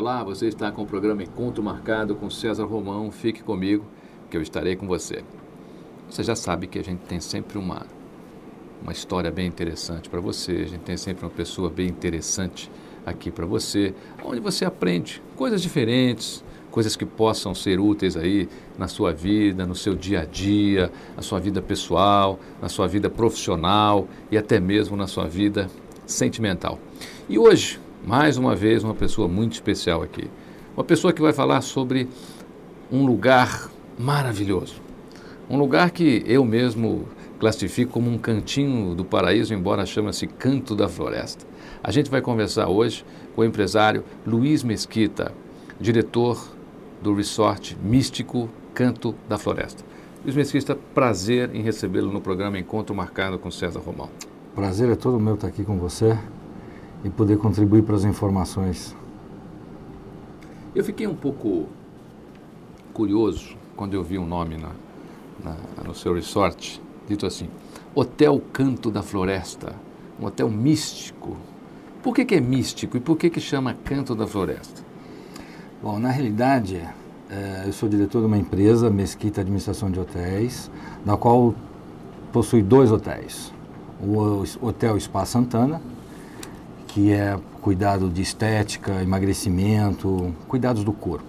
Olá, você está com o programa Encontro Marcado com César Romão. Fique comigo, que eu estarei com você. Você já sabe que a gente tem sempre uma, uma história bem interessante para você, a gente tem sempre uma pessoa bem interessante aqui para você, onde você aprende coisas diferentes, coisas que possam ser úteis aí na sua vida, no seu dia a dia, na sua vida pessoal, na sua vida profissional e até mesmo na sua vida sentimental. E hoje, mais uma vez, uma pessoa muito especial aqui. Uma pessoa que vai falar sobre um lugar maravilhoso. Um lugar que eu mesmo classifico como um cantinho do paraíso, embora chama-se Canto da Floresta. A gente vai conversar hoje com o empresário Luiz Mesquita, diretor do resort místico Canto da Floresta. Luiz Mesquita, prazer em recebê-lo no programa Encontro Marcado com César Romão. Prazer é todo meu estar aqui com você e poder contribuir para as informações. Eu fiquei um pouco curioso quando eu vi um nome na, na, no seu resort, dito assim, Hotel Canto da Floresta, um hotel místico. Por que, que é místico e por que, que chama Canto da Floresta? Bom, na realidade, é, eu sou diretor de uma empresa, Mesquita Administração de Hotéis, na qual possui dois hotéis. O Hotel Spa Santana, que é cuidado de estética, emagrecimento, cuidados do corpo.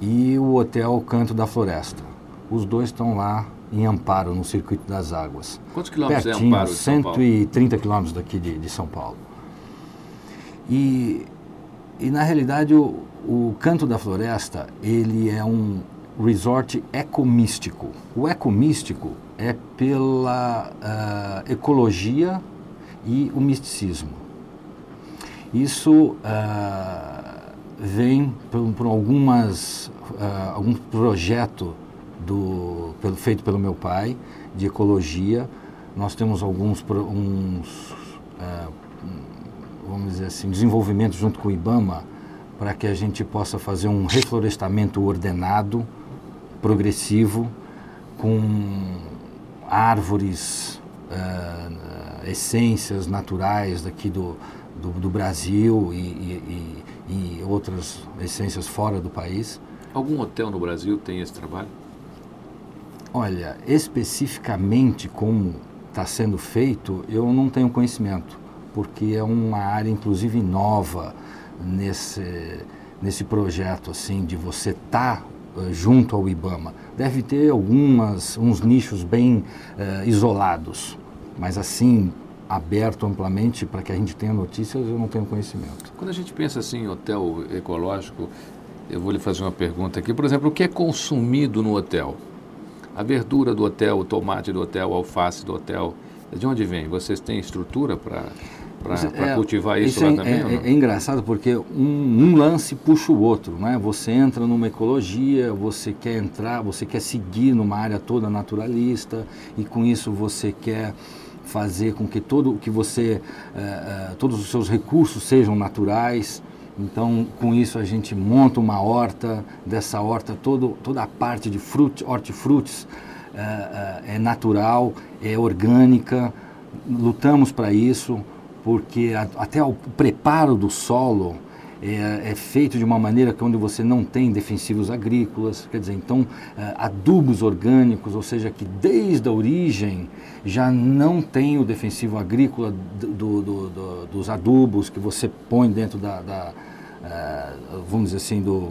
E o Hotel Canto da Floresta. Os dois estão lá em Amparo, no Circuito das Águas. Quantos quilômetros Pertinho, é Amparo de São Paulo? 130 quilômetros daqui de, de, São Paulo. E, e na realidade o, o Canto da Floresta, ele é um resort ecomístico. O ecomístico é pela uh, ecologia e o misticismo. Isso uh, vem por, por algumas, uh, algum projeto do, pelo, feito pelo meu pai de ecologia. Nós temos alguns uns, uh, vamos dizer assim, desenvolvimentos junto com o IBAMA para que a gente possa fazer um reflorestamento ordenado, progressivo, com árvores, uh, essências naturais daqui do, do, do Brasil e, e, e, outras essências fora do país. Algum hotel no Brasil tem esse trabalho? Olha, especificamente como está sendo feito, eu não tenho conhecimento, porque é uma área inclusive nova nesse, nesse projeto assim de você estar tá, uh, junto ao IBAMA. Deve ter algumas uns nichos bem uh, isolados, mas assim aberto amplamente para que a gente tenha notícias, eu não tenho conhecimento. Quando a gente pensa assim em hotel ecológico, eu vou lhe fazer uma pergunta aqui. Por exemplo, o que é consumido no hotel? A verdura do hotel, o tomate do hotel, a alface do hotel, de onde vem? Vocês têm estrutura para para é, cultivar isso, isso lá é, também? É, é, engraçado porque um, um, lance puxa o outro, né? Você entra numa ecologia, você quer entrar, você quer seguir numa área toda naturalista e com isso você quer fazer com que todo que você, uh, uh, todos os seus recursos sejam naturais. Então, com isso a gente monta uma horta, dessa horta todo, toda a parte de frut, hortifrutis uh, é natural, é orgânica, lutamos para isso, porque a, até o preparo do solo é, é, feito de uma maneira que onde você não tem defensivos agrícolas, quer dizer, então adubos orgânicos, ou seja, que desde a origem já não tem o defensivo agrícola do, do, do, dos adubos que você põe dentro da, da uh, vamos dizer assim, do,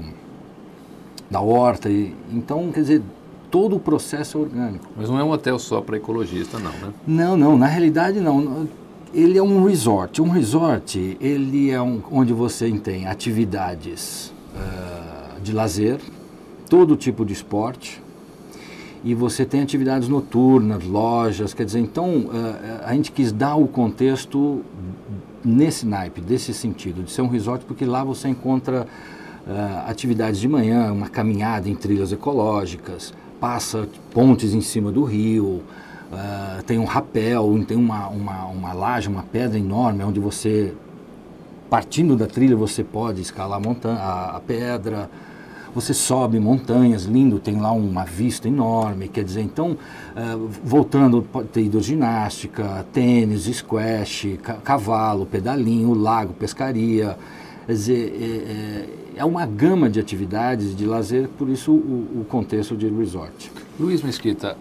da horta. E, então, quer dizer, todo o processo é orgânico. Mas não é um hotel só para ecologista, não, né? Não, não, na realidade não. Ele é um resort. Um resort, ele é um, onde você tem atividades uh, de lazer, todo tipo de esporte, e você tem atividades noturnas, lojas, quer dizer, então eh, a gente quis dar o contexto nesse naipe, desse sentido, de ser um resort, porque lá você encontra uh, atividades de manhã, uma caminhada em trilhas ecológicas, passa pontes em cima do rio, uh, tem um rapel, tem uma, uma, uma laje, uma pedra enorme, onde você, partindo da trilha, você pode escalar a, montanha, a, a pedra, você sobe montanhas, lindo, tem lá uma vista enorme, quer dizer, então, uh, voltando, pode ter hidroginástica, tênis, squash, ca cavalo, pedalinho, lago, pescaria, Quer dizer, é, é, é uma gama de atividades de lazer, por isso o, o contexto de resort. Luiz Mesquita,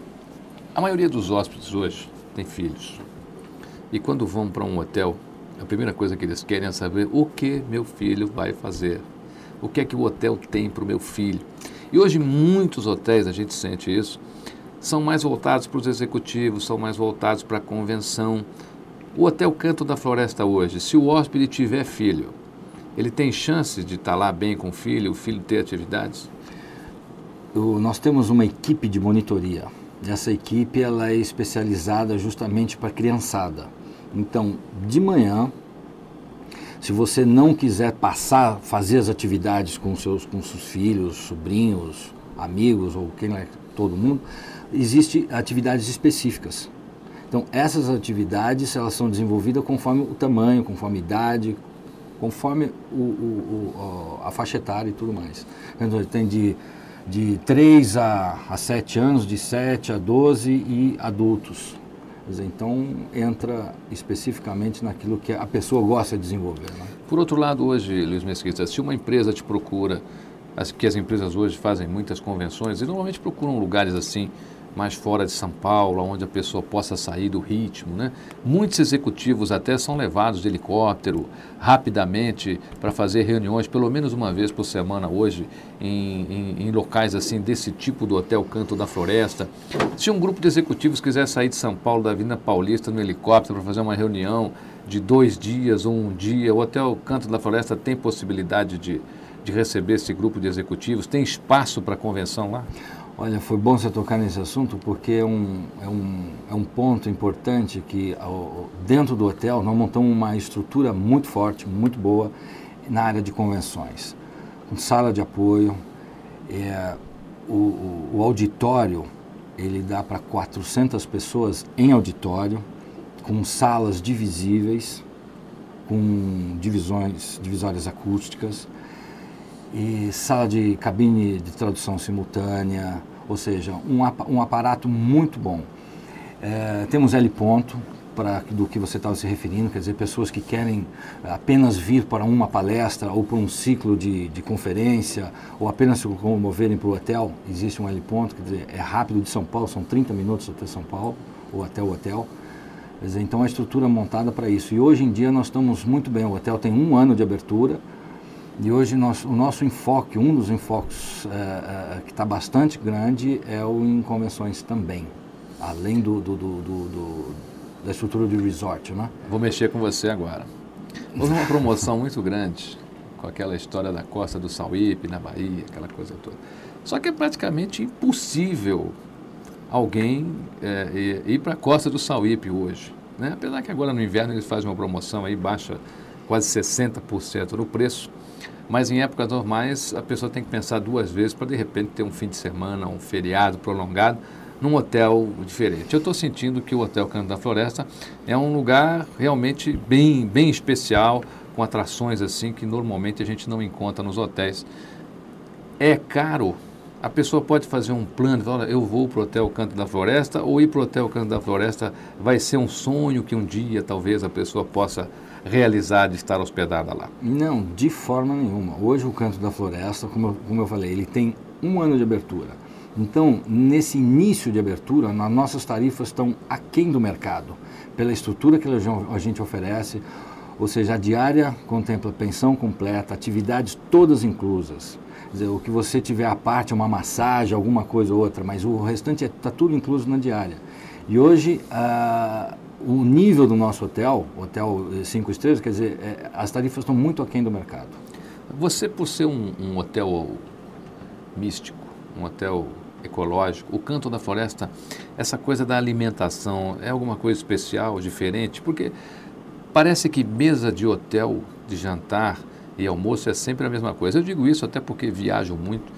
a maioria dos hóspedes hoje tem filhos. E quando vão para um hotel, a primeira coisa que eles querem é saber o que meu filho vai fazer. O que é que o hotel tem para o meu filho. E hoje muitos hotéis, a gente sente isso, são mais voltados para os executivos, são mais voltados para a convenção. O Hotel Canto da Floresta hoje, se o hóspede tiver filho, ele tem chance de estar lá bem com o filho, o filho ter atividades? Nós temos uma equipe de monitoria. Essa equipe ela é especializada justamente para criançada. Então, de manhã, se você não quiser passar, fazer as atividades com seus, com seus filhos, sobrinhos, amigos ou quem é todo mundo, existem atividades específicas. Então, essas atividades elas são desenvolvidas conforme o tamanho, conforme a idade, conforme o, o, o, a faixa etária e tudo mais. Então, tem de, de 3 a, a 7 anos, de 7 a 12 e adultos. Então, entra especificamente naquilo que a pessoa gosta de desenvolver. Né? Por outro lado, hoje, Luiz Mesquita, se uma empresa te procura, as, que as empresas hoje fazem muitas convenções e normalmente procuram lugares assim, mais fora de São Paulo, onde a pessoa possa sair do ritmo. Né? Muitos executivos até são levados de helicóptero rapidamente para fazer reuniões, pelo menos uma vez por semana hoje, em, em, em, locais assim desse tipo do Hotel Canto da Floresta. Se um grupo de executivos quiser sair de São Paulo, da Avenida Paulista, no helicóptero para fazer uma reunião de dois dias ou um dia, o Hotel Canto da Floresta tem possibilidade de, de receber esse grupo de executivos? Tem espaço para convenção lá? Olha, foi bom você tocar nesse assunto porque é um, é um, é um ponto importante que dentro do hotel nós montamos uma estrutura muito forte, muito boa na área de convenções. Com sala de apoio, é, o, o, o auditório ele dá para 400 pessoas em auditório, com salas divisíveis, com divisões, divisórias acústicas, e sala de cabine de tradução simultânea, ou seja, um, um aparato muito bom. É, temos L ponto, para do que você estava se referindo, quer dizer, pessoas que querem apenas vir para uma palestra ou para um ciclo de, de conferência ou apenas se moverem para o hotel, existe um L ponto, quer dizer, é rápido de São Paulo, são 30 minutos até São Paulo ou até o hotel. Quer dizer, então a estrutura montada para isso. E hoje em dia nós estamos muito bem, o hotel tem um ano de abertura, e hoje nós, o nosso enfoque, um dos enfoques é, é, que está bastante grande é o em convenções também, além do, do, do, do, da estrutura de resort, né? Vou mexer com você agora. Houve uma promoção muito grande com aquela história da costa do Sauípe, na Bahia, aquela coisa toda. Só que é praticamente impossível alguém é, ir para a costa do Sauípe hoje. Né? Apesar que agora no inverno eles fazem uma promoção aí, baixa quase 60% no preço. Mas em épocas normais, a pessoa tem que pensar duas vezes para de repente ter um fim de semana, um feriado prolongado num hotel diferente. Eu estou sentindo que o Hotel Canto da Floresta é um lugar realmente bem, bem especial, com atrações assim que normalmente a gente não encontra nos hotéis. É caro. A pessoa pode fazer um plano, falar, eu vou para o Hotel Canto da Floresta, ou ir para o Hotel Canto da Floresta vai ser um sonho que um dia talvez a pessoa possa realizar de estar hospedada lá? Não, de forma nenhuma. Hoje o Canto da Floresta, como eu, como eu falei, ele tem um ano de abertura. Então, nesse início de abertura, as nossas tarifas estão aquém do mercado, pela estrutura que a gente oferece, ou seja, a diária contempla pensão completa, atividades todas inclusas. Quer dizer, o que você tiver à parte, uma massagem, alguma coisa ou outra, mas o restante está é, tudo incluso na diária. E hoje, ah, o nível do nosso hotel, hotel cinco estrelas, quer dizer, é, as tarifas estão muito aquém do mercado. Você, por ser um, um hotel místico, um hotel ecológico, o Canto da Floresta, essa coisa da alimentação é alguma coisa especial, diferente? Porque parece que mesa de hotel, de jantar e almoço é sempre a mesma coisa. Eu digo isso até porque viajo muito,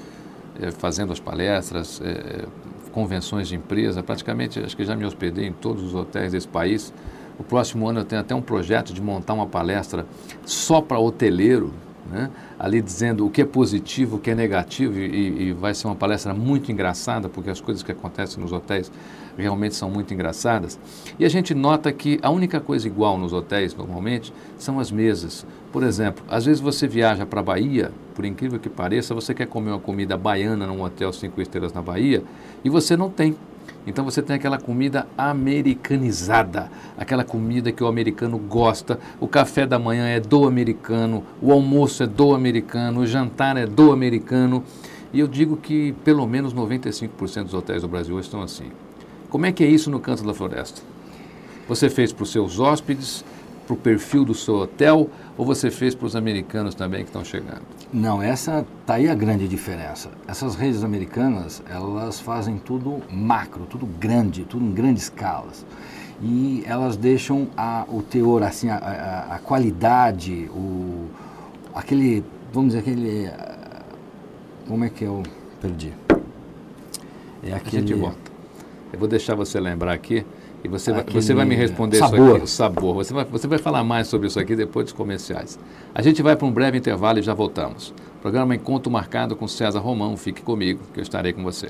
é, fazendo as palestras, é, convenções de empresa, praticamente acho que já me hospedei em todos os hotéis desse país. O próximo ano eu tenho até um projeto de montar uma palestra só para hoteleiro, né? ali dizendo o que é positivo, o que é negativo, e, e, vai ser uma palestra muito engraçada, porque as coisas que acontecem nos hotéis realmente são muito engraçadas. E a gente nota que a única coisa igual nos hotéis, normalmente, são as mesas. Por exemplo, às vezes você viaja para a Bahia, por incrível que pareça, você quer comer uma comida baiana num hotel cinco estrelas na Bahia, e você não tem então você tem aquela comida americanizada, aquela comida que o americano gosta. O café da manhã é do americano, o almoço é do americano, o jantar é do americano. E eu digo que pelo menos 95% dos hotéis do Brasil estão assim. Como é que é isso no Canto da Floresta? Você fez para os seus hóspedes, para o perfil do seu hotel, ou você fez para os americanos também que estão chegando? Não, essa tá aí a grande diferença. Essas redes americanas, elas fazem tudo macro, tudo grande, tudo em grandes escalas. E elas deixam a, o teor, assim, a, a, a qualidade, o, aquele, vamos dizer, aquele, como é que eu perdi? É aquele... Eu vou deixar você lembrar aqui e você, vai, você vai me responder sabor. isso aqui, o sabor. Você vai, você vai falar mais sobre isso aqui depois dos comerciais. A gente vai para um breve intervalo e já voltamos. Programa Encontro Marcado com César Romão. Fique comigo, que eu estarei com você.